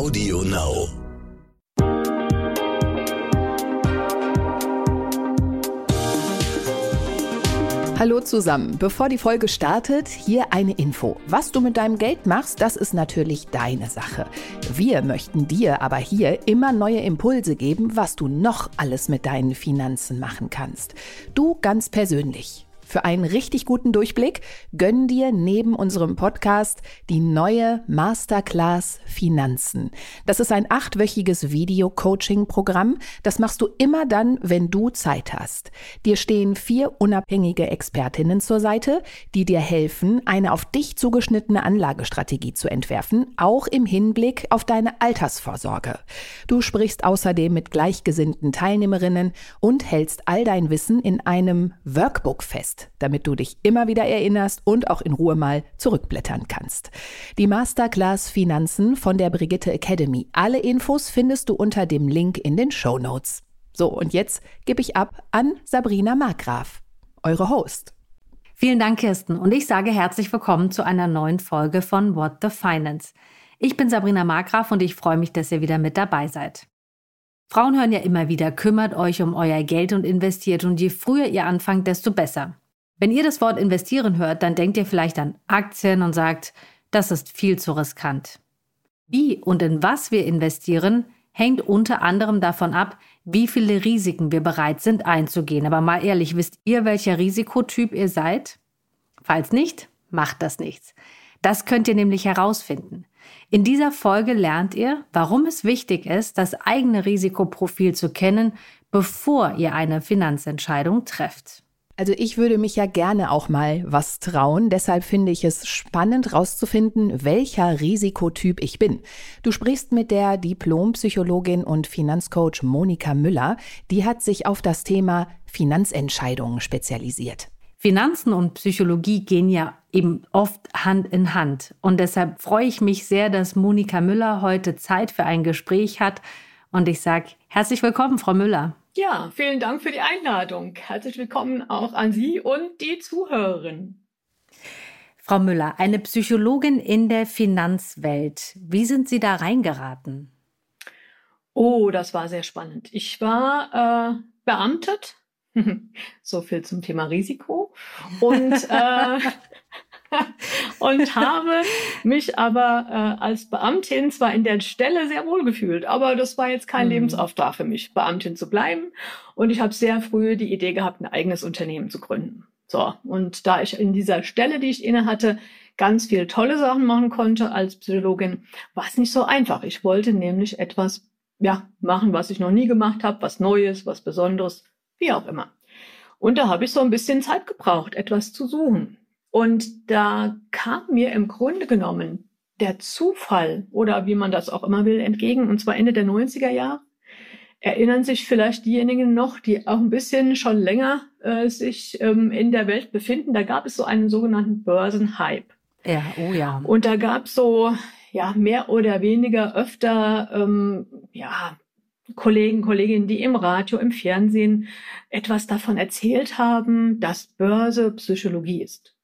Audio Now. Hallo zusammen. Bevor die Folge startet, hier eine Info. Was du mit deinem Geld machst, das ist natürlich deine Sache. Wir möchten dir aber hier immer neue Impulse geben, was du noch alles mit deinen Finanzen machen kannst. Du ganz persönlich. Für einen richtig guten Durchblick gönn dir neben unserem Podcast die neue Masterclass Finanzen. Das ist ein achtwöchiges Video-Coaching-Programm. Das machst du immer dann, wenn du Zeit hast. Dir stehen vier unabhängige Expertinnen zur Seite, die dir helfen, eine auf dich zugeschnittene Anlagestrategie zu entwerfen, auch im Hinblick auf deine Altersvorsorge. Du sprichst außerdem mit gleichgesinnten Teilnehmerinnen und hältst all dein Wissen in einem Workbook fest damit du dich immer wieder erinnerst und auch in Ruhe mal zurückblättern kannst. Die Masterclass Finanzen von der Brigitte Academy. Alle Infos findest du unter dem Link in den Show Notes. So, und jetzt gebe ich ab an Sabrina Markgraf, eure Host. Vielen Dank, Kirsten, und ich sage herzlich willkommen zu einer neuen Folge von What the Finance. Ich bin Sabrina Markgraf und ich freue mich, dass ihr wieder mit dabei seid. Frauen hören ja immer wieder, kümmert euch um euer Geld und investiert und je früher ihr anfangt, desto besser. Wenn ihr das Wort investieren hört, dann denkt ihr vielleicht an Aktien und sagt, das ist viel zu riskant. Wie und in was wir investieren, hängt unter anderem davon ab, wie viele Risiken wir bereit sind einzugehen. Aber mal ehrlich, wisst ihr, welcher Risikotyp ihr seid? Falls nicht, macht das nichts. Das könnt ihr nämlich herausfinden. In dieser Folge lernt ihr, warum es wichtig ist, das eigene Risikoprofil zu kennen, bevor ihr eine Finanzentscheidung trefft. Also ich würde mich ja gerne auch mal was trauen. Deshalb finde ich es spannend rauszufinden, welcher Risikotyp ich bin. Du sprichst mit der Diplompsychologin und Finanzcoach Monika Müller. Die hat sich auf das Thema Finanzentscheidungen spezialisiert. Finanzen und Psychologie gehen ja eben oft Hand in Hand. Und deshalb freue ich mich sehr, dass Monika Müller heute Zeit für ein Gespräch hat. Und ich sage herzlich willkommen, Frau Müller. Ja, vielen Dank für die Einladung. Herzlich willkommen auch an Sie und die Zuhörerinnen. Frau Müller, eine Psychologin in der Finanzwelt. Wie sind Sie da reingeraten? Oh, das war sehr spannend. Ich war äh, beamtet. so viel zum Thema Risiko. Und äh, und habe mich aber äh, als Beamtin zwar in der Stelle sehr wohl gefühlt, aber das war jetzt kein mhm. Lebensauftrag für mich, Beamtin zu bleiben. Und ich habe sehr früh die Idee gehabt, ein eigenes Unternehmen zu gründen. So, und da ich in dieser Stelle, die ich inne hatte, ganz viel tolle Sachen machen konnte als Psychologin, war es nicht so einfach. Ich wollte nämlich etwas ja, machen, was ich noch nie gemacht habe, was Neues, was Besonderes, wie auch immer. Und da habe ich so ein bisschen Zeit gebraucht, etwas zu suchen. Und da kam mir im Grunde genommen der Zufall oder wie man das auch immer will entgegen, und zwar Ende der 90er Jahre. Erinnern sich vielleicht diejenigen noch, die auch ein bisschen schon länger äh, sich ähm, in der Welt befinden. Da gab es so einen sogenannten Börsenhype. Ja, oh ja. Und da gab es so ja mehr oder weniger öfter ähm, ja Kollegen, Kolleginnen, die im Radio, im Fernsehen etwas davon erzählt haben, dass Börse Psychologie ist.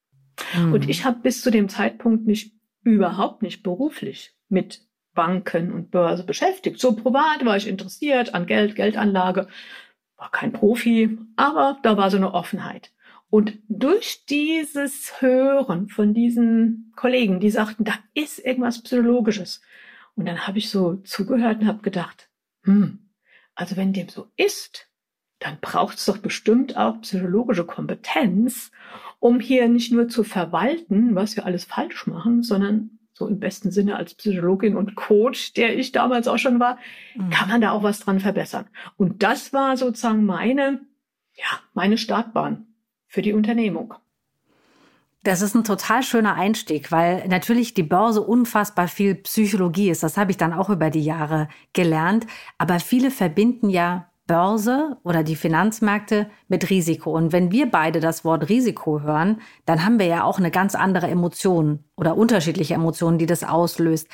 Mhm. Und ich habe bis zu dem Zeitpunkt mich überhaupt nicht beruflich mit Banken und Börse beschäftigt. So privat war ich interessiert an Geld, Geldanlage, war kein Profi, aber da war so eine Offenheit. Und durch dieses Hören von diesen Kollegen, die sagten, da ist irgendwas Psychologisches. Und dann habe ich so zugehört und habe gedacht, hm, also wenn dem so ist, dann braucht es doch bestimmt auch psychologische Kompetenz, um hier nicht nur zu verwalten, was wir alles falsch machen, sondern so im besten Sinne als Psychologin und Coach, der ich damals auch schon war, mhm. kann man da auch was dran verbessern. Und das war sozusagen meine, ja, meine Startbahn für die Unternehmung. Das ist ein total schöner Einstieg, weil natürlich die Börse unfassbar viel Psychologie ist. Das habe ich dann auch über die Jahre gelernt. Aber viele verbinden ja Börse oder die Finanzmärkte mit Risiko. Und wenn wir beide das Wort Risiko hören, dann haben wir ja auch eine ganz andere Emotion oder unterschiedliche Emotionen, die das auslöst.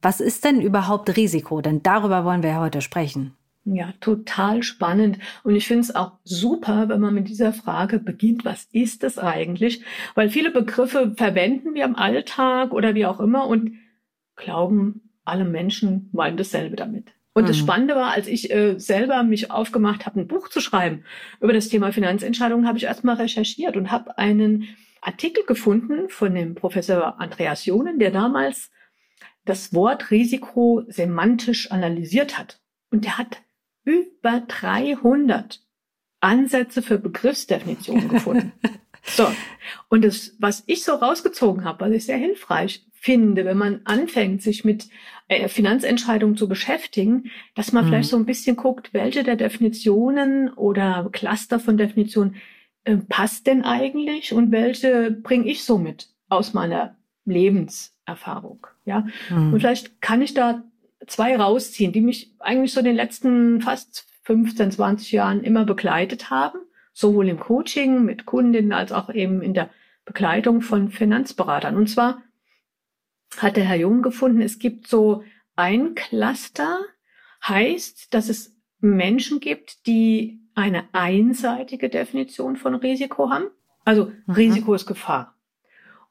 Was ist denn überhaupt Risiko? Denn darüber wollen wir ja heute sprechen. Ja, total spannend. Und ich finde es auch super, wenn man mit dieser Frage beginnt, was ist es eigentlich? Weil viele Begriffe verwenden wir im Alltag oder wie auch immer und glauben alle Menschen meinen dasselbe damit. Und mhm. das Spannende war, als ich äh, selber mich aufgemacht habe, ein Buch zu schreiben über das Thema Finanzentscheidungen, habe ich erstmal recherchiert und habe einen Artikel gefunden von dem Professor Andreas Jonen, der damals das Wort Risiko semantisch analysiert hat. Und der hat über 300 Ansätze für Begriffsdefinitionen gefunden. So. Und das, was ich so rausgezogen habe, was ich sehr hilfreich finde, wenn man anfängt, sich mit Finanzentscheidungen zu beschäftigen, dass man mhm. vielleicht so ein bisschen guckt, welche der Definitionen oder Cluster von Definitionen äh, passt denn eigentlich und welche bringe ich so mit aus meiner Lebenserfahrung. Ja. Mhm. Und vielleicht kann ich da zwei rausziehen, die mich eigentlich so in den letzten fast 15, 20 Jahren immer begleitet haben, sowohl im Coaching mit Kundinnen als auch eben in der Begleitung von Finanzberatern. Und zwar hat der Herr Jung gefunden, es gibt so ein Cluster, heißt, dass es Menschen gibt, die eine einseitige Definition von Risiko haben. Also mhm. Risiko ist Gefahr.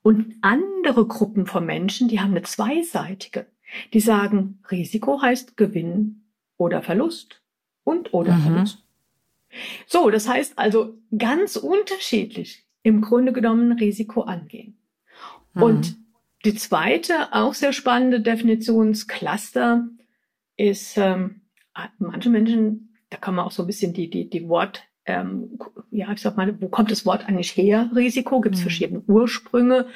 Und andere Gruppen von Menschen, die haben eine zweiseitige. Die sagen, Risiko heißt Gewinn oder Verlust und oder mhm. Verlust. So, das heißt also ganz unterschiedlich im Grunde genommen Risiko angehen. Mhm. Und die zweite, auch sehr spannende Definitionscluster ist, ähm, manche Menschen, da kann man auch so ein bisschen die, die, die Wort, ähm, ja, ich sag mal, wo kommt das Wort eigentlich her? Risiko, gibt es mhm. verschiedene Ursprünge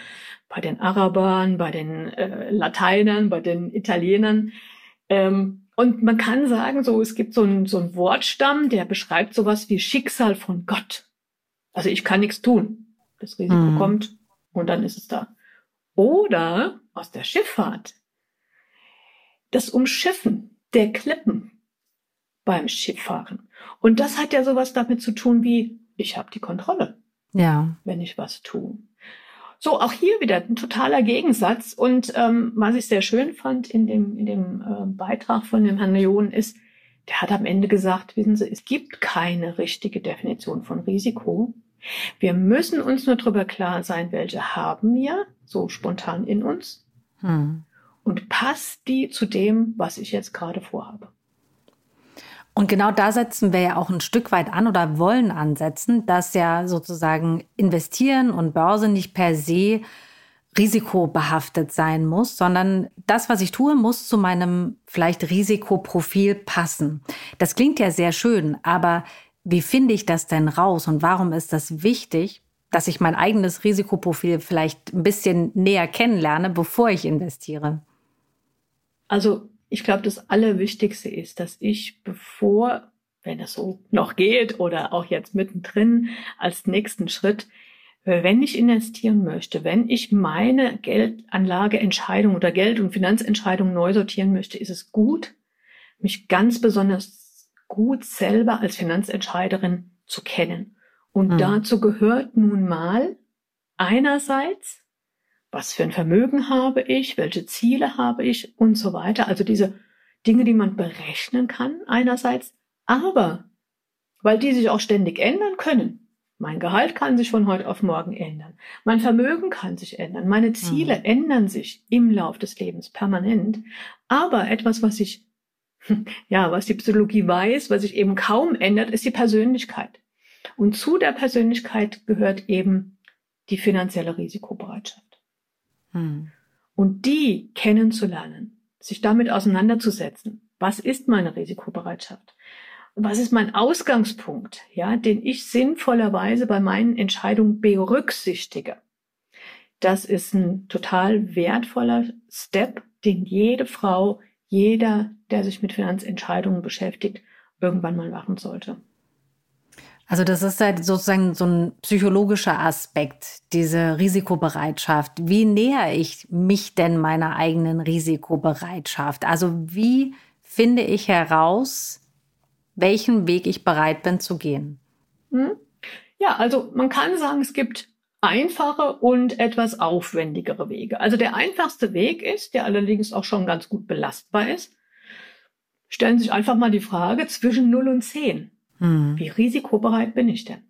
bei den Arabern, bei den äh, Lateinern, bei den Italienern. Ähm, und man kann sagen, so, es gibt so einen so einen Wortstamm, der beschreibt sowas wie Schicksal von Gott. Also ich kann nichts tun. Das Risiko mhm. kommt und dann ist es da. Oder aus der Schifffahrt. Das Umschiffen der Klippen beim Schifffahren. Und das hat ja sowas damit zu tun wie, ich habe die Kontrolle. Ja. Wenn ich was tue. So, auch hier wieder ein totaler Gegensatz. Und ähm, was ich sehr schön fand in dem, in dem äh, Beitrag von dem Herrn Leon ist, der hat am Ende gesagt, wissen Sie, es gibt keine richtige Definition von Risiko. Wir müssen uns nur darüber klar sein, welche haben wir, so spontan in uns, hm. und passt die zu dem, was ich jetzt gerade vorhabe. Und genau da setzen wir ja auch ein Stück weit an oder wollen ansetzen, dass ja sozusagen investieren und Börse nicht per se risikobehaftet sein muss, sondern das, was ich tue, muss zu meinem vielleicht Risikoprofil passen. Das klingt ja sehr schön, aber wie finde ich das denn raus und warum ist das wichtig, dass ich mein eigenes Risikoprofil vielleicht ein bisschen näher kennenlerne, bevor ich investiere? Also ich glaube, das Allerwichtigste ist, dass ich, bevor, wenn es so noch geht oder auch jetzt mittendrin als nächsten Schritt, wenn ich investieren möchte, wenn ich meine Geldanlageentscheidung oder Geld- und Finanzentscheidung neu sortieren möchte, ist es gut, mich ganz besonders gut selber als Finanzentscheiderin zu kennen. Und mhm. dazu gehört nun mal einerseits, was für ein Vermögen habe ich, welche Ziele habe ich und so weiter. Also diese Dinge, die man berechnen kann einerseits, aber weil die sich auch ständig ändern können. Mein Gehalt kann sich von heute auf morgen ändern. Mein Vermögen kann sich ändern. Meine Ziele mhm. ändern sich im Lauf des Lebens permanent. Aber etwas, was ich ja, was die Psychologie weiß, was sich eben kaum ändert, ist die Persönlichkeit. Und zu der Persönlichkeit gehört eben die finanzielle Risikobereitschaft. Hm. Und die kennenzulernen, sich damit auseinanderzusetzen. Was ist meine Risikobereitschaft? Was ist mein Ausgangspunkt, ja, den ich sinnvollerweise bei meinen Entscheidungen berücksichtige? Das ist ein total wertvoller Step, den jede Frau jeder, der sich mit Finanzentscheidungen beschäftigt, irgendwann mal machen sollte. Also das ist halt sozusagen so ein psychologischer Aspekt, diese Risikobereitschaft. Wie näher ich mich denn meiner eigenen Risikobereitschaft? Also wie finde ich heraus, welchen Weg ich bereit bin zu gehen? Hm? Ja, also man kann sagen, es gibt einfache und etwas aufwendigere Wege. Also der einfachste Weg ist, der allerdings auch schon ganz gut belastbar ist, stellen sich einfach mal die Frage zwischen 0 und 10. Hm. Wie risikobereit bin ich denn?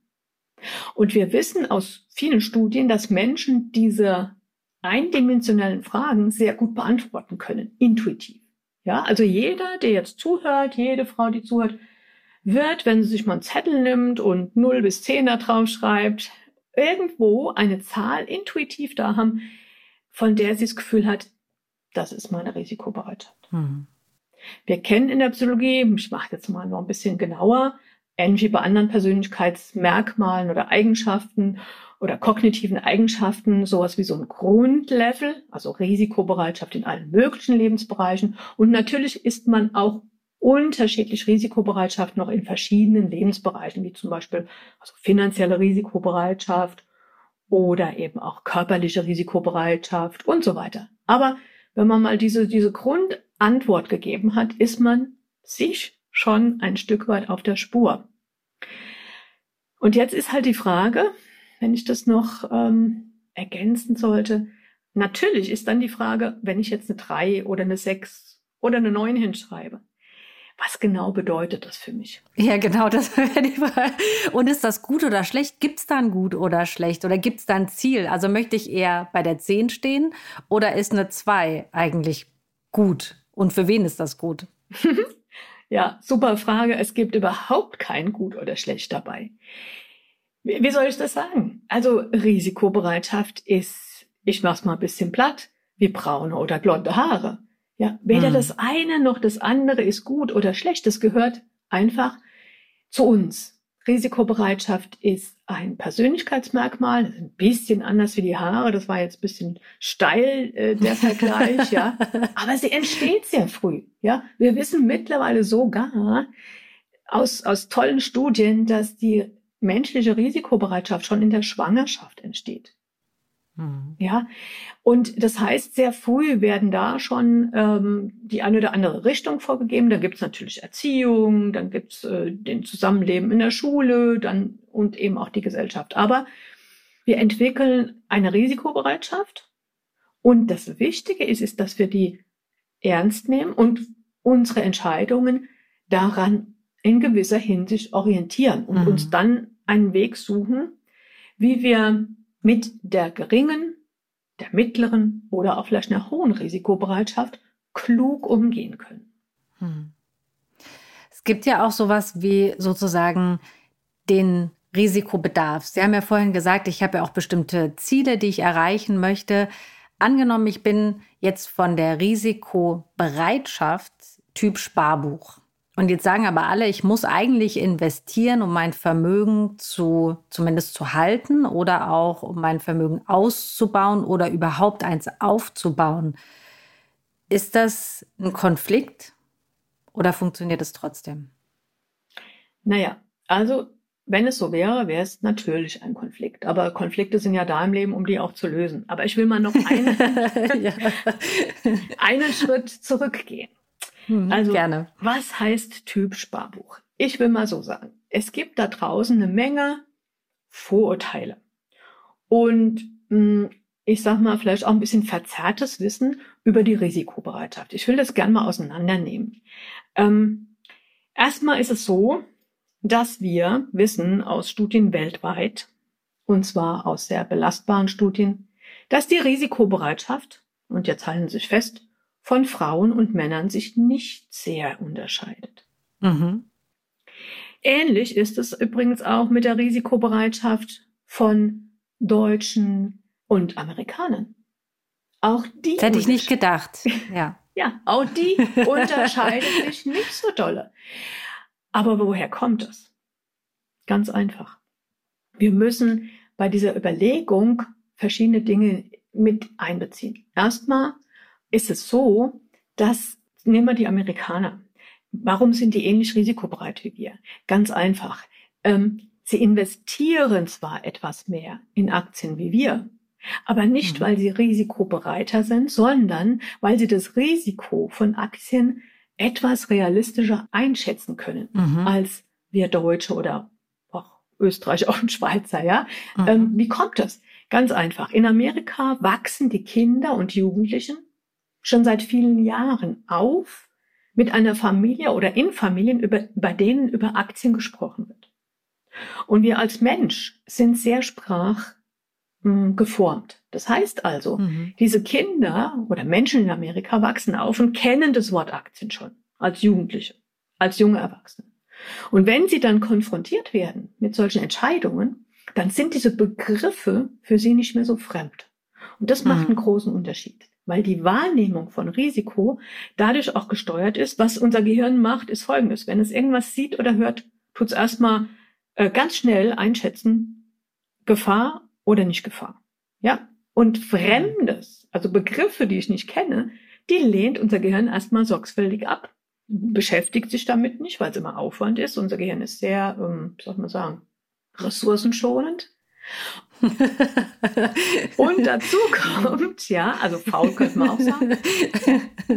Und wir wissen aus vielen Studien, dass Menschen diese eindimensionellen Fragen sehr gut beantworten können, intuitiv. Ja, also jeder, der jetzt zuhört, jede Frau, die zuhört, wird, wenn sie sich mal einen Zettel nimmt und 0 bis 10 da drauf schreibt, irgendwo eine Zahl intuitiv da haben, von der sie das Gefühl hat, das ist meine Risikobereitschaft. Mhm. Wir kennen in der Psychologie, ich mache jetzt mal noch ein bisschen genauer, ähnlich wie bei anderen Persönlichkeitsmerkmalen oder Eigenschaften oder kognitiven Eigenschaften, sowas wie so ein Grundlevel, also Risikobereitschaft in allen möglichen Lebensbereichen. Und natürlich ist man auch unterschiedlich Risikobereitschaft noch in verschiedenen Lebensbereichen, wie zum Beispiel also finanzielle Risikobereitschaft oder eben auch körperliche Risikobereitschaft und so weiter. Aber wenn man mal diese, diese Grundantwort gegeben hat, ist man sich schon ein Stück weit auf der Spur. Und jetzt ist halt die Frage, wenn ich das noch ähm, ergänzen sollte, natürlich ist dann die Frage, wenn ich jetzt eine 3 oder eine 6 oder eine 9 hinschreibe, was genau bedeutet das für mich? Ja, genau, das wäre die Frage. Und ist das gut oder schlecht? Gibt es da ein gut oder schlecht? Oder gibt es da ein Ziel? Also möchte ich eher bei der 10 stehen oder ist eine 2 eigentlich gut? Und für wen ist das gut? ja, super Frage. Es gibt überhaupt kein gut oder schlecht dabei. Wie, wie soll ich das sagen? Also Risikobereitschaft ist, ich mach's mal ein bisschen platt, wie braune oder blonde Haare. Ja, weder hm. das eine noch das andere ist gut oder schlecht. Das gehört einfach zu uns. Risikobereitschaft ist ein Persönlichkeitsmerkmal, ein bisschen anders wie die Haare. Das war jetzt ein bisschen steil äh, der Vergleich, ja. Aber sie entsteht sehr früh, ja. Wir wissen mittlerweile sogar aus aus tollen Studien, dass die menschliche Risikobereitschaft schon in der Schwangerschaft entsteht. Mhm. Ja, und das heißt, sehr früh werden da schon ähm, die eine oder andere Richtung vorgegeben. Da gibt's natürlich Erziehung, dann gibt's äh, den Zusammenleben in der Schule, dann und eben auch die Gesellschaft. Aber wir entwickeln eine Risikobereitschaft. Und das Wichtige ist, ist, dass wir die ernst nehmen und unsere Entscheidungen daran in gewisser Hinsicht orientieren und mhm. uns dann einen Weg suchen, wie wir mit der geringen, der mittleren oder auch vielleicht einer hohen Risikobereitschaft klug umgehen können. Hm. Es gibt ja auch sowas wie sozusagen den Risikobedarf. Sie haben ja vorhin gesagt, ich habe ja auch bestimmte Ziele, die ich erreichen möchte. Angenommen, ich bin jetzt von der Risikobereitschaft Typ Sparbuch. Und jetzt sagen aber alle, ich muss eigentlich investieren, um mein Vermögen zu, zumindest zu halten oder auch um mein Vermögen auszubauen oder überhaupt eins aufzubauen. Ist das ein Konflikt oder funktioniert es trotzdem? Naja, also wenn es so wäre, wäre es natürlich ein Konflikt. Aber Konflikte sind ja da im Leben, um die auch zu lösen. Aber ich will mal noch einen, einen Schritt zurückgehen. Hm, also, gerne. was heißt Typ Sparbuch? Ich will mal so sagen, es gibt da draußen eine Menge Vorurteile. Und mh, hm, ich sag mal, vielleicht auch ein bisschen verzerrtes Wissen über die Risikobereitschaft. Ich will das gerne mal auseinandernehmen. Ähm, erstmal ist es so, dass wir wissen aus Studien weltweit, und zwar aus sehr belastbaren Studien, dass die Risikobereitschaft, und jetzt halten Sie sich fest, von Frauen und Männern sich nicht sehr unterscheidet. Mhm. Ähnlich ist es übrigens auch mit der Risikobereitschaft von Deutschen und Amerikanern. Auch die. Das hätte ich nicht gedacht. Ja. ja, auch die unterscheiden sich nicht so dolle. Aber woher kommt das? Ganz einfach. Wir müssen bei dieser Überlegung verschiedene Dinge mit einbeziehen. Erstmal ist es so, dass, nehmen wir die Amerikaner. Warum sind die ähnlich risikobereit wie wir? Ganz einfach. Ähm, sie investieren zwar etwas mehr in Aktien wie wir, aber nicht, mhm. weil sie risikobereiter sind, sondern weil sie das Risiko von Aktien etwas realistischer einschätzen können mhm. als wir Deutsche oder auch Österreich, auch Schweizer, ja. Mhm. Ähm, wie kommt das? Ganz einfach. In Amerika wachsen die Kinder und Jugendlichen schon seit vielen Jahren auf mit einer Familie oder in Familien, über, bei denen über Aktien gesprochen wird. Und wir als Mensch sind sehr sprachliebend. mh, geformt. Das heißt also, mhm. diese Kinder oder Menschen in Amerika wachsen auf und kennen das Wort Aktien schon als Jugendliche, als junge Erwachsene. Und wenn sie dann konfrontiert werden mit solchen Entscheidungen, dann sind diese Begriffe für sie nicht mehr so fremd. Und das macht mhm. einen großen Unterschied, weil die Wahrnehmung von Risiko dadurch auch gesteuert ist. Was unser Gehirn macht, ist folgendes. Wenn es irgendwas sieht oder hört, tut es erstmal äh, ganz schnell einschätzen, Gefahr oder nicht Gefahr. Ja? Und Fremdes, also Begriffe, die ich nicht kenne, die lehnt unser Gehirn erstmal sorgfältig ab. Beschäftigt sich damit nicht, weil es immer Aufwand ist. Unser Gehirn ist sehr, ähm, soll man sagen, ressourcenschonend. Und dazu kommt, ja, also faul könnte man auch sagen.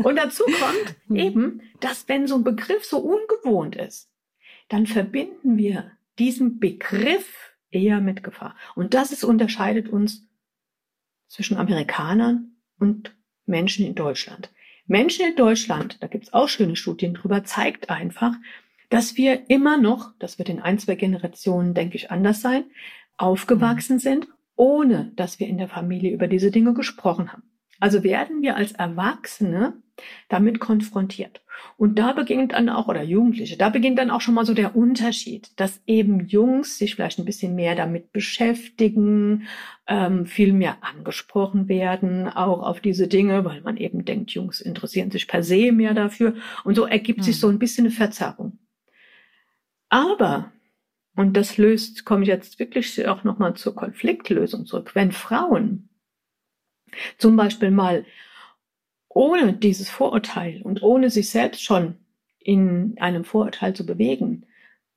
Und dazu kommt hm. eben, dass wenn so ein Begriff so ungewohnt ist, dann verbinden wir diesen Begriff eher mit Gefahr. Und das ist, unterscheidet uns zwischen Amerikanern und Menschen in Deutschland. Menschen in Deutschland, da gibt's auch schöne Studien drüber, zeigt einfach, dass wir immer noch, das wird in ein, zwei Generationen, denke ich, anders sein, aufgewachsen sind, ohne dass wir in der Familie über diese Dinge gesprochen haben. Also werden wir als Erwachsene damit konfrontiert. Und da beginnt dann auch, oder Jugendliche, da beginnt dann auch schon mal so der Unterschied, dass eben Jungs sich vielleicht ein bisschen mehr damit beschäftigen, ähm, viel mehr angesprochen werden, auch auf diese Dinge, weil man eben denkt, Jungs interessieren sich per se mehr dafür. Und so ergibt hm. sich so ein bisschen eine Verzerrung. Aber, und das löst, komme ich jetzt wirklich auch nochmal zur Konfliktlösung zurück, wenn Frauen zum Beispiel mal ohne dieses Vorurteil und ohne sich selbst schon in einem Vorurteil zu bewegen,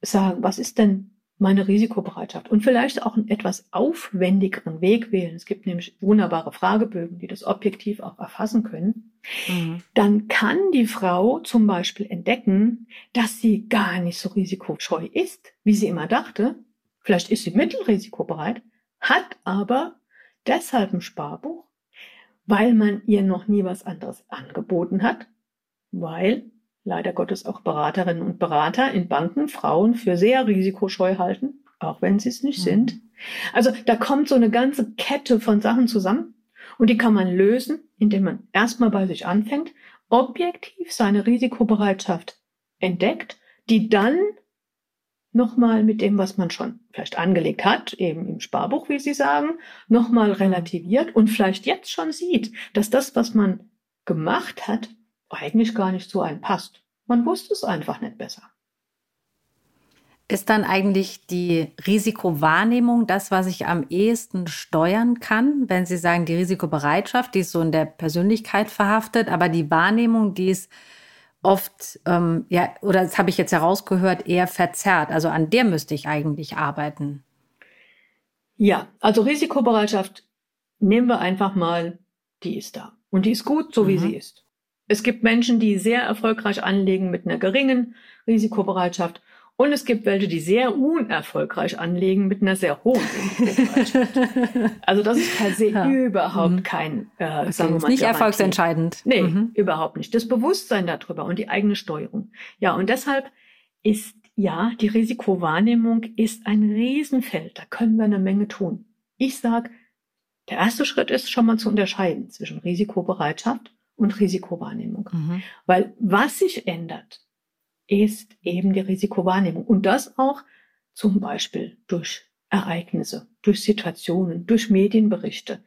sagen, was ist denn meine Risikobereitschaft und vielleicht auch einen etwas aufwendigeren Weg wählen. Es gibt nämlich wunderbare Fragebögen, die das objektiv auch erfassen können. Mhm. Dann kann die Frau zum Beispiel entdecken, dass sie gar nicht so risikoscheu ist, wie sie immer dachte. Vielleicht ist sie mittelrisikobereit, hat aber deshalb ein Sparbuch, weil man ihr noch nie was anderes angeboten hat, weil leider Gottes auch Beraterinnen und Berater in Banken Frauen für sehr risikoscheu halten, auch wenn sie es nicht mhm. sind. Also da kommt so eine ganze Kette von Sachen zusammen und die kann man lösen, indem man erstmal bei sich anfängt, objektiv seine Risikobereitschaft entdeckt, die dann nochmal mit dem, was man schon vielleicht angelegt hat, eben im Sparbuch, wie Sie sagen, nochmal relativiert und vielleicht jetzt schon sieht, dass das, was man gemacht hat, eigentlich gar nicht so einen passt. Man wusste es einfach nicht besser. Ist dann eigentlich die Risikowahrnehmung das, was ich am ehesten steuern kann? Wenn Sie sagen, die Risikobereitschaft, die ist so in der Persönlichkeit verhaftet, aber die Wahrnehmung, die ist oft, ähm, ja, oder das habe ich jetzt herausgehört, eher verzerrt. Also an der müsste ich eigentlich arbeiten. Ja, also Risikobereitschaft nehmen wir einfach mal, die ist da. Und die ist gut, so wie mhm. sie ist. Es gibt Menschen, die sehr erfolgreich anlegen mit einer geringen Risikobereitschaft. Und es gibt welche, die sehr unerfolgreich anlegen mit einer sehr hohen Risikobereitschaft. also das ist per se ja. überhaupt mhm. kein, äh, okay, sagen wir mal, nicht erfolgsentscheidend. Nee, mhm. überhaupt nicht. Das Bewusstsein darüber und die eigene Steuerung. Ja, und deshalb ist ja, die Risikowahrnehmung ist ein Riesenfeld. Da können wir eine Menge tun. Ich sag, der erste Schritt ist schon mal zu unterscheiden zwischen Risikobereitschaft und Risikowahrnehmung. Mhm. Weil was sich ändert, ist eben die Risikowahrnehmung. Und das auch zum Beispiel durch Ereignisse, durch Situationen, durch Medienberichte,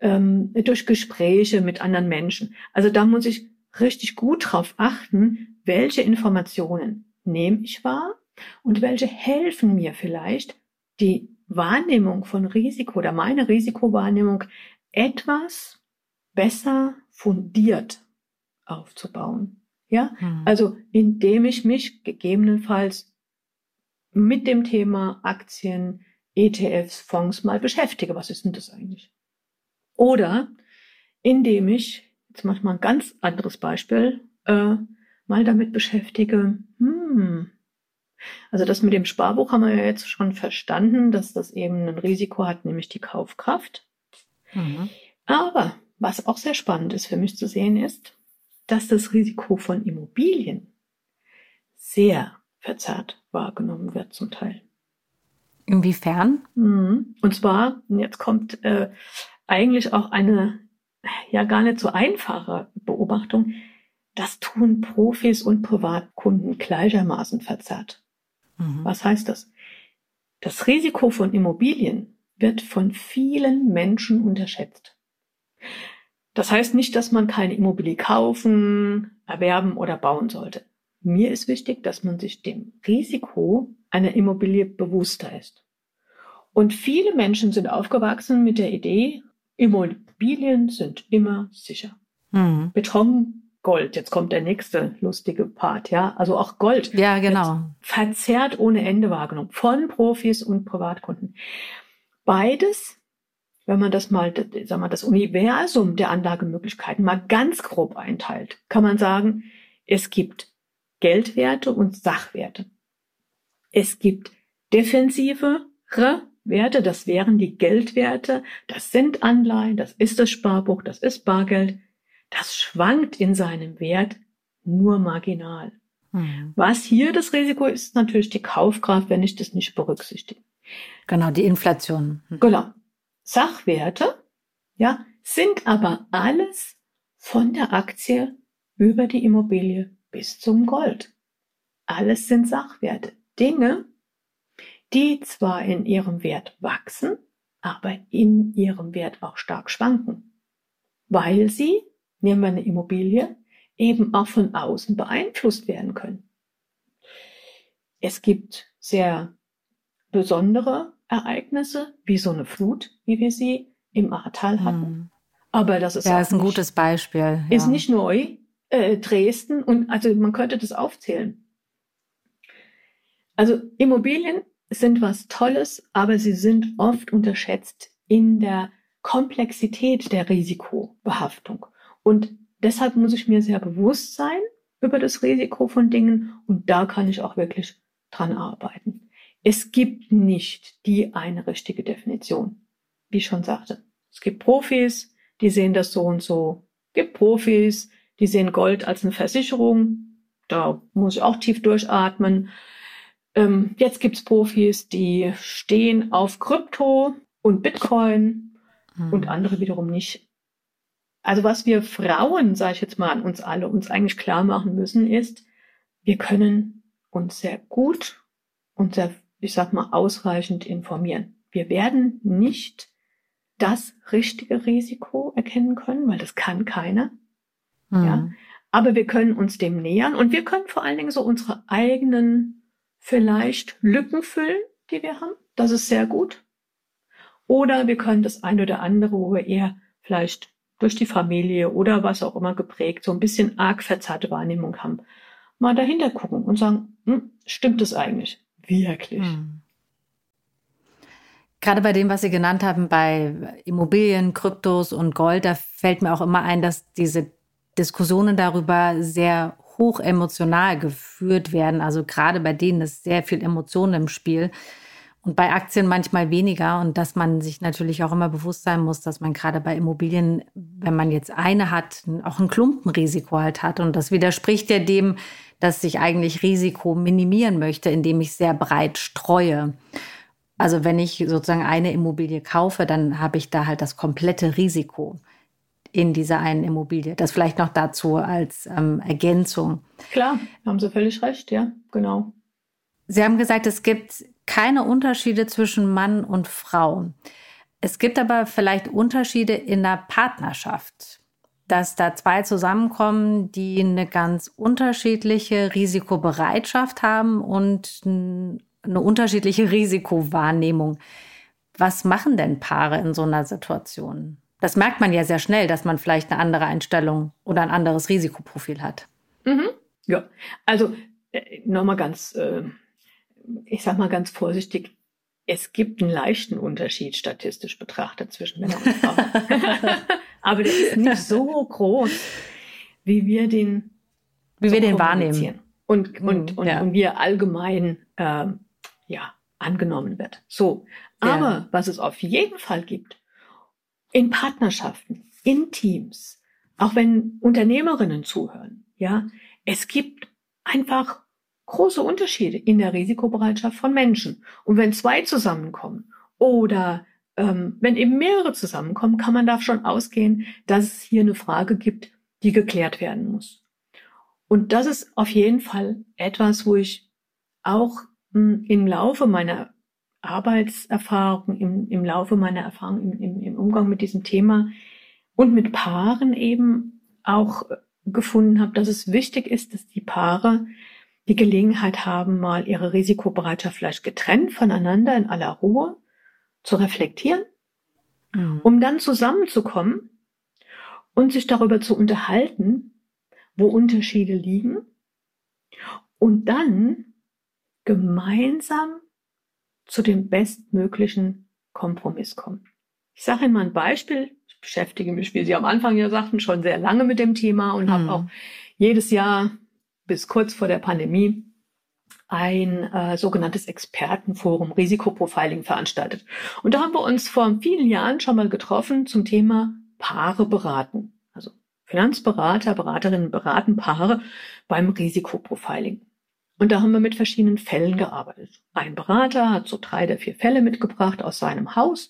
ähm, durch Gespräche mit anderen Menschen. Also da muss ich richtig gut drauf achten, welche Informationen nehme ich wahr und welche helfen mir vielleicht, die Wahrnehmung von Risiko oder meine Risikowahrnehmung etwas besser fundiert aufzubauen. Ja, mhm. also indem ich mich gegebenenfalls mit dem Thema Aktien, ETFs, Fonds mal beschäftige. Was ist denn das eigentlich? Oder indem ich, jetzt mache ich mal ein ganz anderes Beispiel, äh, mal damit beschäftige, hm, also das mit dem Sparbuch haben wir ja jetzt schon verstanden, dass das eben ein Risiko hat, nämlich die Kaufkraft. Mhm. Aber was auch sehr spannend ist für mich zu sehen ist, dass das Risiko von Immobilien sehr verzerrt wahrgenommen wird zum Teil. Inwiefern? Mhm. Und zwar, jetzt kommt äh, eigentlich auch eine ja gar nicht so einfache Beobachtung. Das tun Profis und Privatkunden gleichermaßen verzerrt. Mhm. Was heißt das? Das Risiko von Immobilien wird von vielen Menschen unterschätzt. Das heißt nicht, dass man keine Immobilie kaufen, erwerben oder bauen sollte. Mir ist wichtig, dass man sich dem Risiko einer Immobilie bewusster ist. Und viele Menschen sind aufgewachsen mit der Idee, Immobilien sind immer sicher. Mhm. Beton, Gold. Jetzt kommt der nächste lustige Part, ja. Also auch Gold. Ja, genau. Verzerrt ohne Ende wahrgenommen. Von Profis und Privatkunden. Beides, wenn man das mal, sag mal, das Universum der Anlagemöglichkeiten mal ganz grob einteilt, kann man sagen, es gibt Geldwerte und Sachwerte. Es gibt defensivere Werte, das wären die Geldwerte, das sind Anleihen, das ist das Sparbuch, das ist Bargeld. Das schwankt in seinem Wert nur marginal. Mhm. Was hier das Risiko ist, ist natürlich die Kaufkraft, wenn ich das nicht berücksichtige. Genau, die Inflation. Mhm. Genau. Sachwerte, ja, sind aber alles von der Aktie über die Immobilie bis zum Gold. Alles sind Sachwerte. Dinge, die zwar in ihrem Wert wachsen, aber in ihrem Wert auch stark schwanken, weil sie, nehmen wir eine Immobilie, eben auch von außen beeinflusst werden können. Es gibt sehr besondere Ereignisse, wie so eine Flut, wie wir sie im Ahrtal hatten. Hm. Aber das ist, ja, ist ein nicht, gutes Beispiel. Ja. Ist nicht neu, äh, Dresden und also man könnte das aufzählen. Also Immobilien sind was Tolles, aber sie sind oft unterschätzt in der Komplexität der Risikobehaftung. Und deshalb muss ich mir sehr bewusst sein über das Risiko von Dingen und da kann ich auch wirklich dran arbeiten. Es gibt nicht die eine richtige Definition, wie ich schon sagte. Es gibt Profis, die sehen das so und so. Es gibt Profis, die sehen Gold als eine Versicherung. Da muss ich auch tief durchatmen. Ähm, jetzt gibt's Profis, die stehen auf Krypto und Bitcoin mhm. und andere wiederum nicht. Also was wir Frauen, sage ich jetzt mal an uns alle, uns eigentlich klar machen müssen, ist, wir können uns sehr gut und sehr, ich sag mal, ausreichend informieren. Wir werden nicht das richtige Risiko erkennen können, weil das kann keiner. Mhm. Ja. Aber wir können uns dem nähern und wir können vor allen Dingen so unsere eigenen vielleicht Lücken füllen, die wir haben. Das ist sehr gut. Oder wir können das eine oder andere, wo wir eher vielleicht durch die Familie oder was auch immer geprägt, so ein bisschen arg verzerrte Wahrnehmung haben, mal dahinter gucken und sagen, hm, stimmt das eigentlich? Wirklich? Hm. Gerade bei dem, was Sie genannt haben, bei Immobilien, Kryptos und Gold, da fällt mir auch immer ein, dass diese Diskussionen darüber sehr hoch emotional geführt werden. Also gerade bei denen ist sehr viel Emotion im Spiel und bei Aktien manchmal weniger. Und dass man sich natürlich auch immer bewusst sein muss, dass man gerade bei Immobilien, wenn man jetzt eine hat, auch ein Klumpenrisiko halt hat. Und das widerspricht ja dem, dass ich eigentlich Risiko minimieren möchte, indem ich sehr breit streue. Also wenn ich sozusagen eine Immobilie kaufe, dann habe ich da halt das komplette Risiko in dieser einen Immobilie. Das vielleicht noch dazu als ähm, Ergänzung. Klar, haben Sie völlig recht, ja, genau. Sie haben gesagt, es gibt keine Unterschiede zwischen Mann und Frau. Es gibt aber vielleicht Unterschiede in der Partnerschaft, dass da zwei zusammenkommen, die eine ganz unterschiedliche Risikobereitschaft haben und eine unterschiedliche Risikowahrnehmung. Was machen denn Paare in so einer Situation? Das merkt man ja sehr schnell, dass man vielleicht eine andere Einstellung oder ein anderes Risikoprofil hat. Mhm. Ja, also äh, nochmal ganz, äh, ich sag mal ganz vorsichtig, es gibt einen leichten Unterschied statistisch betrachtet zwischen Männern und Frauen. Aber der ist nicht so groß, wie wir den, wie so wir den wahrnehmen. Und, und, mhm, und, ja. und wir allgemein ähm, ja, angenommen wird. So. Aber ja. was es auf jeden Fall gibt, in Partnerschaften, in Teams, auch wenn Unternehmerinnen zuhören, ja, es gibt einfach große Unterschiede in der Risikobereitschaft von Menschen. Und wenn zwei zusammenkommen oder ähm, wenn eben mehrere zusammenkommen, kann man davon ausgehen, dass es hier eine Frage gibt, die geklärt werden muss. Und das ist auf jeden Fall etwas, wo ich auch hm, im Laufe meiner Arbeitserfahrung, im, im Laufe meiner Erfahrung im, im, im Umgang mit diesem Thema und mit Paaren eben auch gefunden habe, dass es wichtig ist, dass die Paare die Gelegenheit haben, mal ihre Risikobereitschaft vielleicht getrennt voneinander in aller Ruhe zu reflektieren, mhm. um dann zusammenzukommen und sich darüber zu unterhalten, wo Unterschiede liegen und dann gemeinsam zu dem bestmöglichen Kompromiss kommen. Ich sage Ihnen mal ein Beispiel. Ich beschäftige mich, wie Sie am Anfang ja sagten, schon sehr lange mit dem Thema und mhm. habe auch jedes Jahr bis kurz vor der Pandemie ein äh, sogenanntes Expertenforum Risikoprofiling veranstaltet. Und da haben wir uns vor vielen Jahren schon mal getroffen zum Thema Paare beraten. Also Finanzberater, Beraterinnen beraten Paare beim Risikoprofiling. Und da haben wir mit verschiedenen Fällen gearbeitet. Ein Berater hat so drei der vier Fälle mitgebracht aus seinem Haus.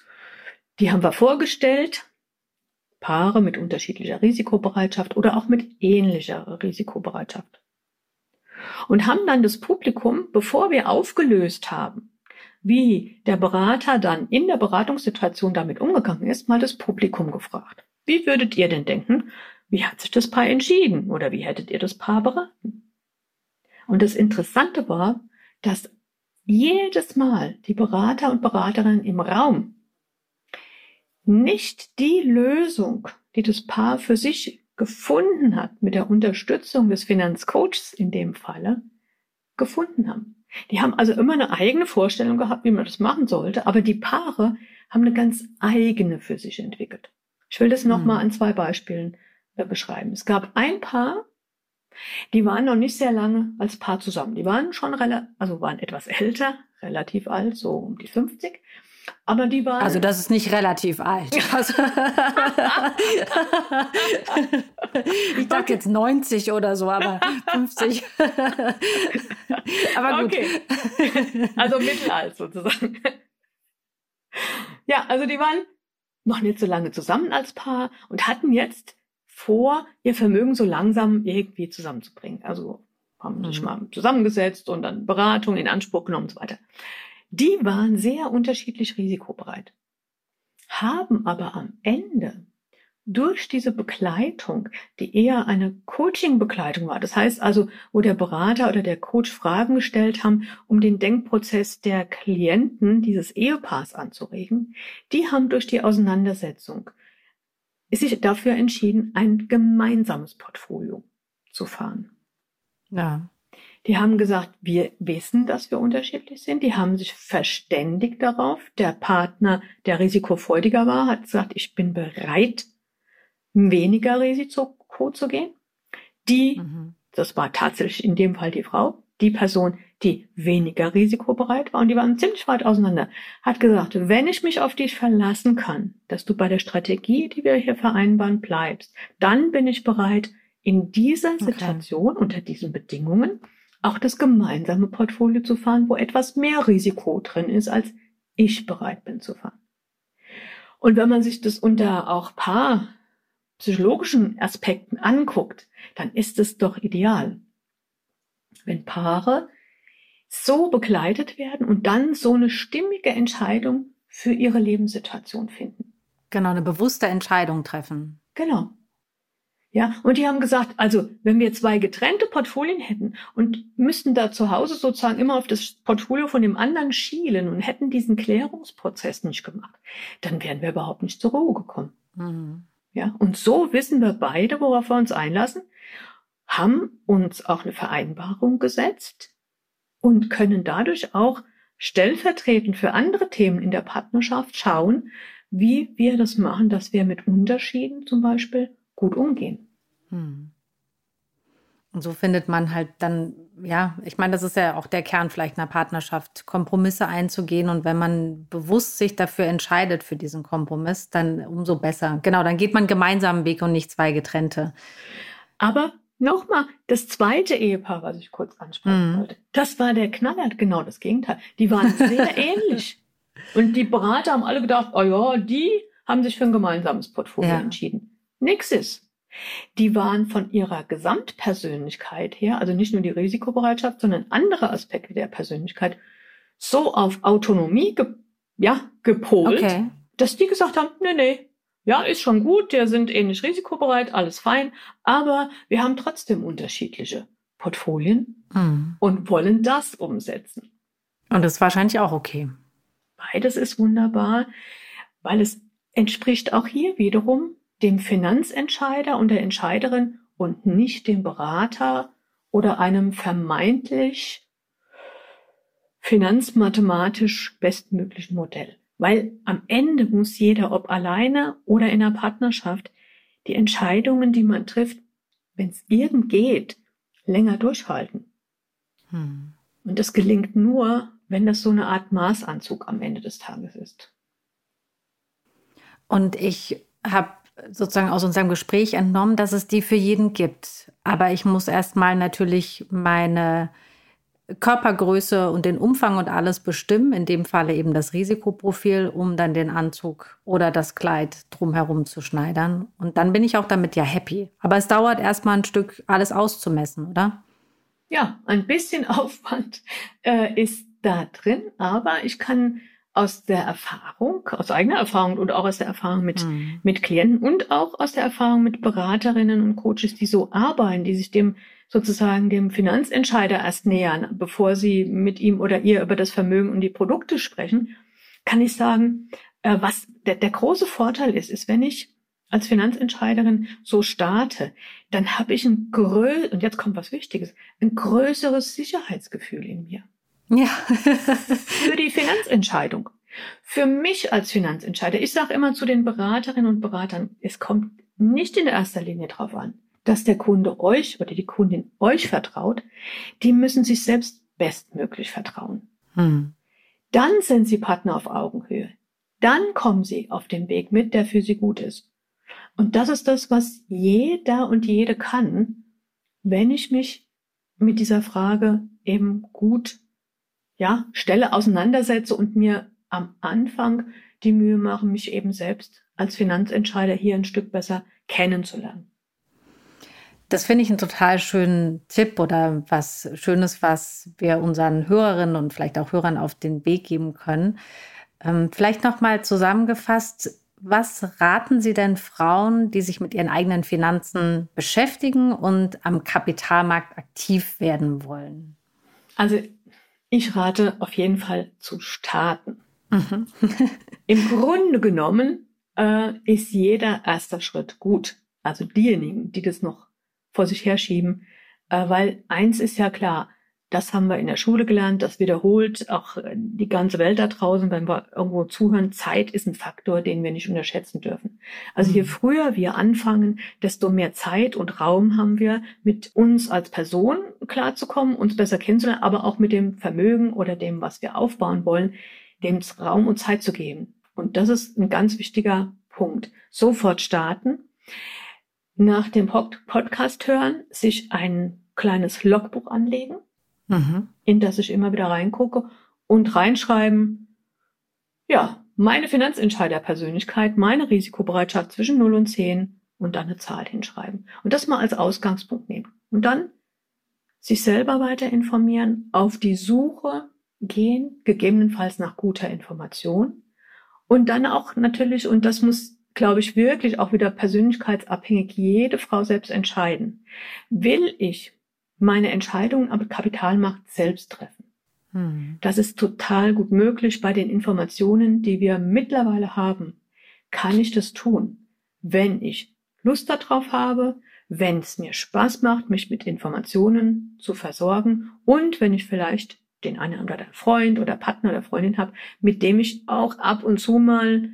Die haben wir vorgestellt. Paare mit unterschiedlicher Risikobereitschaft oder auch mit ähnlicher Risikobereitschaft und haben dann das Publikum, bevor wir aufgelöst haben, wie der Berater dann in der Beratungssituation damit umgegangen ist, mal das Publikum gefragt. Wie würdet ihr denn denken, wie hat sich das Paar entschieden oder wie hättet ihr das Paar beraten? Und das Interessante war, dass jedes Mal die Berater und Beraterinnen im Raum nicht die Lösung, die das Paar für sich gefunden hat, mit der Unterstützung des Finanzcoaches in dem Falle, gefunden haben. Die haben also immer eine eigene Vorstellung gehabt, wie man das machen sollte, aber die Paare haben eine ganz eigene für sich entwickelt. Ich will das nochmal mhm. an zwei Beispielen äh, beschreiben. Es gab ein Paar, die waren noch nicht sehr lange als Paar zusammen. Die waren schon relativ, also waren etwas älter, relativ alt, so um die 50. Aber die waren. Also das ist nicht relativ alt. Also ich dachte okay. jetzt 90 oder so, aber 50. aber gut. Okay. Also mittelalt sozusagen. Ja, also die waren noch nicht so lange zusammen als Paar und hatten jetzt vor, ihr Vermögen so langsam irgendwie zusammenzubringen. Also haben sich mhm. mal zusammengesetzt und dann Beratung in Anspruch genommen und so weiter. Die waren sehr unterschiedlich risikobereit, haben aber am Ende durch diese Begleitung, die eher eine Coaching-Begleitung war, das heißt also, wo der Berater oder der Coach Fragen gestellt haben, um den Denkprozess der Klienten dieses Ehepaars anzuregen, die haben durch die Auseinandersetzung sich dafür entschieden, ein gemeinsames Portfolio zu fahren. Ja. Die haben gesagt, wir wissen, dass wir unterschiedlich sind. Die haben sich verständigt darauf. Der Partner, der risikofreudiger war, hat gesagt, ich bin bereit, weniger Risiko zu gehen. Die, mhm. das war tatsächlich in dem Fall die Frau, die Person, die weniger risikobereit war und die waren ziemlich weit auseinander, hat gesagt, wenn ich mich auf dich verlassen kann, dass du bei der Strategie, die wir hier vereinbaren, bleibst, dann bin ich bereit, in dieser Situation, okay. unter diesen Bedingungen, auch das gemeinsame Portfolio zu fahren, wo etwas mehr Risiko drin ist, als ich bereit bin zu fahren. Und wenn man sich das unter auch paar psychologischen Aspekten anguckt, dann ist es doch ideal, wenn Paare so begleitet werden und dann so eine stimmige Entscheidung für ihre Lebenssituation finden. Genau, eine bewusste Entscheidung treffen. Genau. Ja, und die haben gesagt, also wenn wir zwei getrennte Portfolien hätten und müssten da zu Hause sozusagen immer auf das Portfolio von dem anderen schielen und hätten diesen Klärungsprozess nicht gemacht, dann wären wir überhaupt nicht zur Ruhe gekommen. Mhm. Ja, und so wissen wir beide, worauf wir uns einlassen, haben uns auch eine Vereinbarung gesetzt und können dadurch auch stellvertretend für andere Themen in der Partnerschaft schauen, wie wir das machen, dass wir mit Unterschieden zum Beispiel gut umgehen. Hm. Und so findet man halt dann, ja, ich meine, das ist ja auch der Kern vielleicht einer Partnerschaft, Kompromisse einzugehen. Und wenn man bewusst sich dafür entscheidet, für diesen Kompromiss, dann umso besser. Genau, dann geht man gemeinsam Weg und nicht zwei getrennte. Aber Nochmal, das zweite Ehepaar, was ich kurz ansprechen mhm. wollte, das war der Knaller, genau das Gegenteil. Die waren sehr ähnlich. Und die Berater haben alle gedacht, oh ja, die haben sich für ein gemeinsames Portfolio ja. entschieden. Nix ist. Die waren von ihrer Gesamtpersönlichkeit her, also nicht nur die Risikobereitschaft, sondern andere Aspekte der Persönlichkeit, so auf Autonomie ge ja, gepolt, okay. dass die gesagt haben, nee, nee, ja, ist schon gut, der sind ähnlich risikobereit, alles fein, aber wir haben trotzdem unterschiedliche Portfolien mhm. und wollen das umsetzen. Und das ist wahrscheinlich auch okay. Beides ist wunderbar, weil es entspricht auch hier wiederum dem Finanzentscheider und der Entscheiderin und nicht dem Berater oder einem vermeintlich finanzmathematisch bestmöglichen Modell. Weil am Ende muss jeder, ob alleine oder in einer Partnerschaft, die Entscheidungen, die man trifft, wenn es irgend geht, länger durchhalten. Hm. Und das gelingt nur, wenn das so eine Art Maßanzug am Ende des Tages ist. Und ich habe sozusagen aus unserem Gespräch entnommen, dass es die für jeden gibt. Aber ich muss erstmal natürlich meine Körpergröße und den Umfang und alles bestimmen, in dem Falle eben das Risikoprofil, um dann den Anzug oder das Kleid drumherum zu schneidern. Und dann bin ich auch damit ja happy. Aber es dauert erstmal ein Stück, alles auszumessen, oder? Ja, ein bisschen Aufwand äh, ist da drin, aber ich kann aus der Erfahrung, aus eigener Erfahrung und auch aus der Erfahrung mit, mhm. mit Klienten und auch aus der Erfahrung mit Beraterinnen und Coaches, die so arbeiten, die sich dem sozusagen dem Finanzentscheider erst nähern, bevor sie mit ihm oder ihr über das Vermögen und die Produkte sprechen, kann ich sagen, äh, was der, der große Vorteil ist, ist, wenn ich als Finanzentscheiderin so starte, dann habe ich ein grö und jetzt kommt was Wichtiges, ein größeres Sicherheitsgefühl in mir. Ja. für die Finanzentscheidung. Für mich als Finanzentscheider, ich sage immer zu den Beraterinnen und Beratern, es kommt nicht in erster Linie drauf an, dass der Kunde euch oder die Kundin euch vertraut, die müssen sich selbst bestmöglich vertrauen. Hm. Dann sind sie Partner auf Augenhöhe. Dann kommen sie auf den Weg mit, der für sie gut ist. Und das ist das, was jeder und jede kann, wenn ich mich mit dieser Frage eben gut, ja, stelle, auseinandersetze und mir am Anfang die Mühe mache, mich eben selbst als Finanzentscheider hier ein Stück besser kennenzulernen. Das finde ich einen total schönen Tipp oder was Schönes, was wir unseren Hörerinnen und vielleicht auch Hörern auf den Weg geben können. Ähm, vielleicht nochmal zusammengefasst, was raten Sie denn Frauen, die sich mit ihren eigenen Finanzen beschäftigen und am Kapitalmarkt aktiv werden wollen? Also ich rate auf jeden Fall zu starten. Mhm. Im Grunde genommen äh, ist jeder erster Schritt gut. Also diejenigen, die das noch vor sich herschieben. Äh, weil eins ist ja klar, das haben wir in der Schule gelernt, das wiederholt auch äh, die ganze Welt da draußen, wenn wir irgendwo zuhören. Zeit ist ein Faktor, den wir nicht unterschätzen dürfen. Also je mhm. früher wir anfangen, desto mehr Zeit und Raum haben wir, mit uns als Person klarzukommen, uns besser kennenzulernen, aber auch mit dem Vermögen oder dem, was wir aufbauen wollen, dem Raum und Zeit zu geben. Und das ist ein ganz wichtiger Punkt. Sofort starten nach dem Podcast hören sich ein kleines Logbuch anlegen, mhm. in das ich immer wieder reingucke und reinschreiben, ja, meine Finanzentscheiderpersönlichkeit, meine Risikobereitschaft zwischen 0 und 10 und dann eine Zahl hinschreiben. Und das mal als Ausgangspunkt nehmen. Und dann sich selber weiter informieren, auf die Suche gehen, gegebenenfalls nach guter Information. Und dann auch natürlich, und das muss glaube ich, wirklich auch wieder persönlichkeitsabhängig jede Frau selbst entscheiden. Will ich meine Entscheidungen am Kapitalmarkt selbst treffen? Hm. Das ist total gut möglich bei den Informationen, die wir mittlerweile haben. Kann ich das tun, wenn ich Lust darauf habe, wenn es mir Spaß macht, mich mit Informationen zu versorgen und wenn ich vielleicht den einen oder anderen Freund oder Partner oder Freundin habe, mit dem ich auch ab und zu mal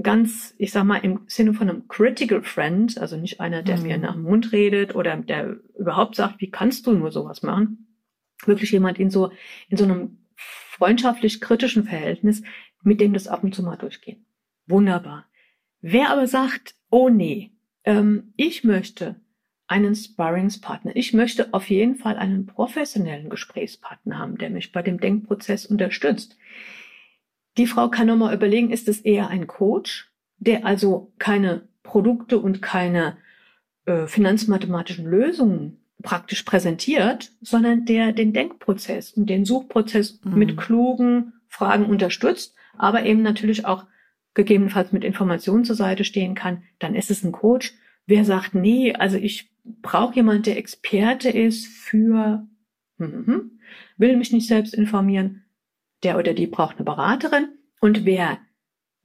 ganz, ich sag mal, im Sinne von einem Critical Friend, also nicht einer, der mhm. mir nach dem Mund redet oder der überhaupt sagt, wie kannst du nur sowas machen? Wirklich jemand in so, in so einem freundschaftlich kritischen Verhältnis, mit dem das ab und zu mal durchgehen. Wunderbar. Wer aber sagt, oh nee, ähm, ich möchte einen Sparringspartner. Ich möchte auf jeden Fall einen professionellen Gesprächspartner haben, der mich bei dem Denkprozess unterstützt. Die Frau kann nochmal überlegen, ist es eher ein Coach, der also keine Produkte und keine äh, finanzmathematischen Lösungen praktisch präsentiert, sondern der den Denkprozess und den Suchprozess mhm. mit klugen Fragen unterstützt, aber eben natürlich auch gegebenenfalls mit Informationen zur Seite stehen kann, dann ist es ein Coach. Wer sagt, nee, also ich brauche jemand, der Experte ist für, mhm, will mich nicht selbst informieren, der oder die braucht eine Beraterin. Und wer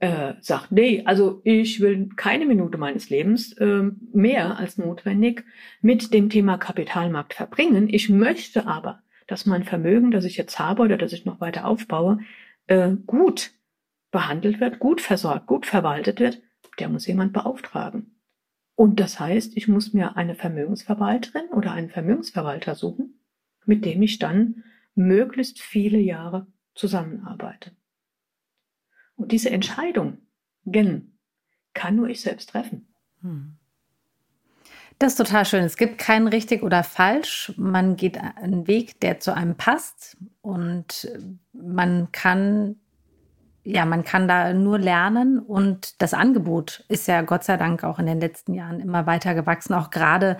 äh, sagt, nee, also ich will keine Minute meines Lebens äh, mehr als notwendig mit dem Thema Kapitalmarkt verbringen. Ich möchte aber, dass mein Vermögen, das ich jetzt habe oder das ich noch weiter aufbaue, äh, gut behandelt wird, gut versorgt, gut verwaltet wird, der muss jemand beauftragen. Und das heißt, ich muss mir eine Vermögensverwalterin oder einen Vermögensverwalter suchen, mit dem ich dann möglichst viele Jahre zusammenarbeite. Und diese Entscheidung kann nur ich selbst treffen. Hm. Das ist total schön. Es gibt kein richtig oder falsch. Man geht einen Weg, der zu einem passt. Und man kann, ja, man kann da nur lernen. Und das Angebot ist ja Gott sei Dank auch in den letzten Jahren immer weiter gewachsen. Auch gerade,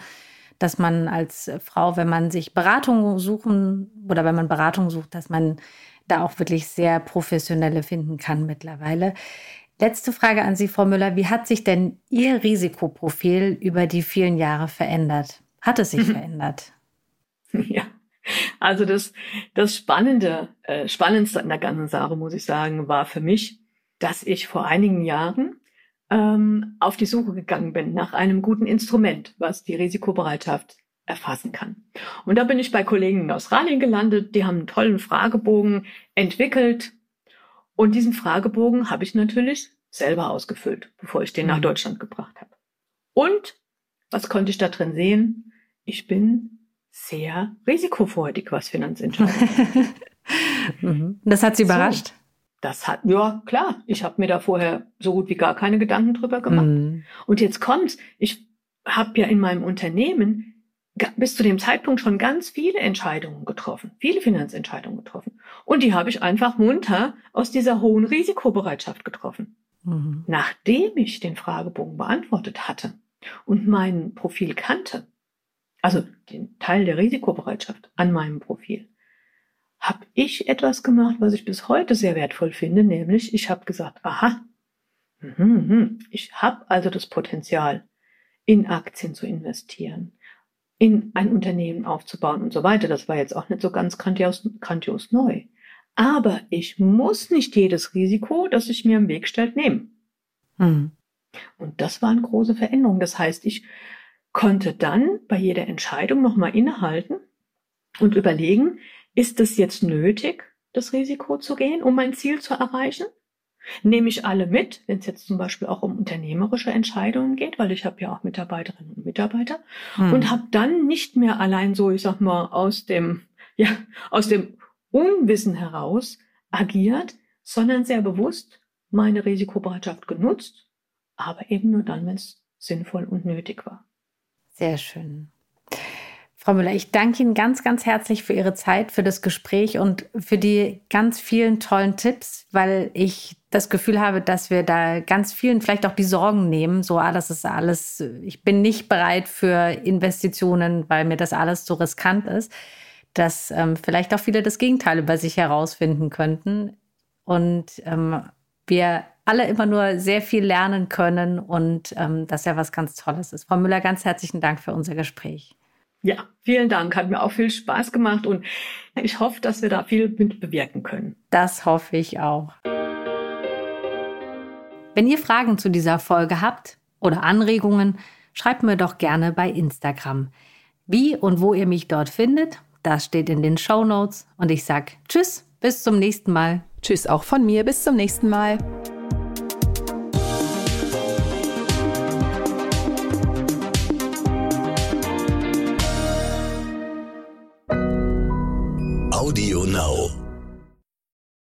dass man als Frau, wenn man sich Beratung suchen oder wenn man Beratung sucht, dass man da auch wirklich sehr professionelle finden kann mittlerweile. Letzte Frage an Sie, Frau Müller. Wie hat sich denn Ihr Risikoprofil über die vielen Jahre verändert? Hat es sich verändert? Ja, also das, das Spannende, äh, Spannendste an der ganzen Sache, muss ich sagen, war für mich, dass ich vor einigen Jahren ähm, auf die Suche gegangen bin nach einem guten Instrument, was die Risikobereitschaft erfassen kann. Und da bin ich bei Kollegen in Australien gelandet, die haben einen tollen Fragebogen entwickelt. Und diesen Fragebogen habe ich natürlich selber ausgefüllt, bevor ich den nach mhm. Deutschland gebracht habe. Und was konnte ich da drin sehen? Ich bin sehr risikofreudig, was Finanzentscheidungen mhm. Das hat Sie überrascht? So, das hat, ja, klar. Ich habe mir da vorher so gut wie gar keine Gedanken drüber gemacht. Mhm. Und jetzt kommt's. Ich habe ja in meinem Unternehmen bis zu dem Zeitpunkt schon ganz viele Entscheidungen getroffen, viele Finanzentscheidungen getroffen. Und die habe ich einfach munter aus dieser hohen Risikobereitschaft getroffen. Mhm. Nachdem ich den Fragebogen beantwortet hatte und mein Profil kannte, also den Teil der Risikobereitschaft an meinem Profil, habe ich etwas gemacht, was ich bis heute sehr wertvoll finde, nämlich ich habe gesagt, aha, mh, mh, ich habe also das Potenzial, in Aktien zu investieren in ein Unternehmen aufzubauen und so weiter. Das war jetzt auch nicht so ganz grandios, grandios neu. Aber ich muss nicht jedes Risiko, das sich mir im Weg stellt, nehmen. Hm. Und das war eine große Veränderung. Das heißt, ich konnte dann bei jeder Entscheidung nochmal innehalten und überlegen, ist es jetzt nötig, das Risiko zu gehen, um mein Ziel zu erreichen? Nehme ich alle mit, wenn es jetzt zum Beispiel auch um unternehmerische Entscheidungen geht, weil ich habe ja auch Mitarbeiterinnen und Mitarbeiter hm. und habe dann nicht mehr allein so, ich sag mal, aus dem, ja, aus dem Unwissen heraus agiert, sondern sehr bewusst meine Risikobereitschaft genutzt, aber eben nur dann, wenn es sinnvoll und nötig war. Sehr schön. Frau Müller, ich danke Ihnen ganz, ganz herzlich für Ihre Zeit, für das Gespräch und für die ganz vielen tollen Tipps, weil ich das Gefühl habe, dass wir da ganz vielen vielleicht auch die Sorgen nehmen. So, ah, das ist alles, ich bin nicht bereit für Investitionen, weil mir das alles so riskant ist. Dass ähm, vielleicht auch viele das Gegenteil über sich herausfinden könnten. Und ähm, wir alle immer nur sehr viel lernen können und ähm, das ja was ganz Tolles ist. Frau Müller, ganz herzlichen Dank für unser Gespräch. Ja, vielen Dank. Hat mir auch viel Spaß gemacht und ich hoffe, dass wir da viel mit bewirken können. Das hoffe ich auch. Wenn ihr Fragen zu dieser Folge habt oder Anregungen, schreibt mir doch gerne bei Instagram. Wie und wo ihr mich dort findet, das steht in den Show Notes. Und ich sage Tschüss, bis zum nächsten Mal. Tschüss auch von mir, bis zum nächsten Mal.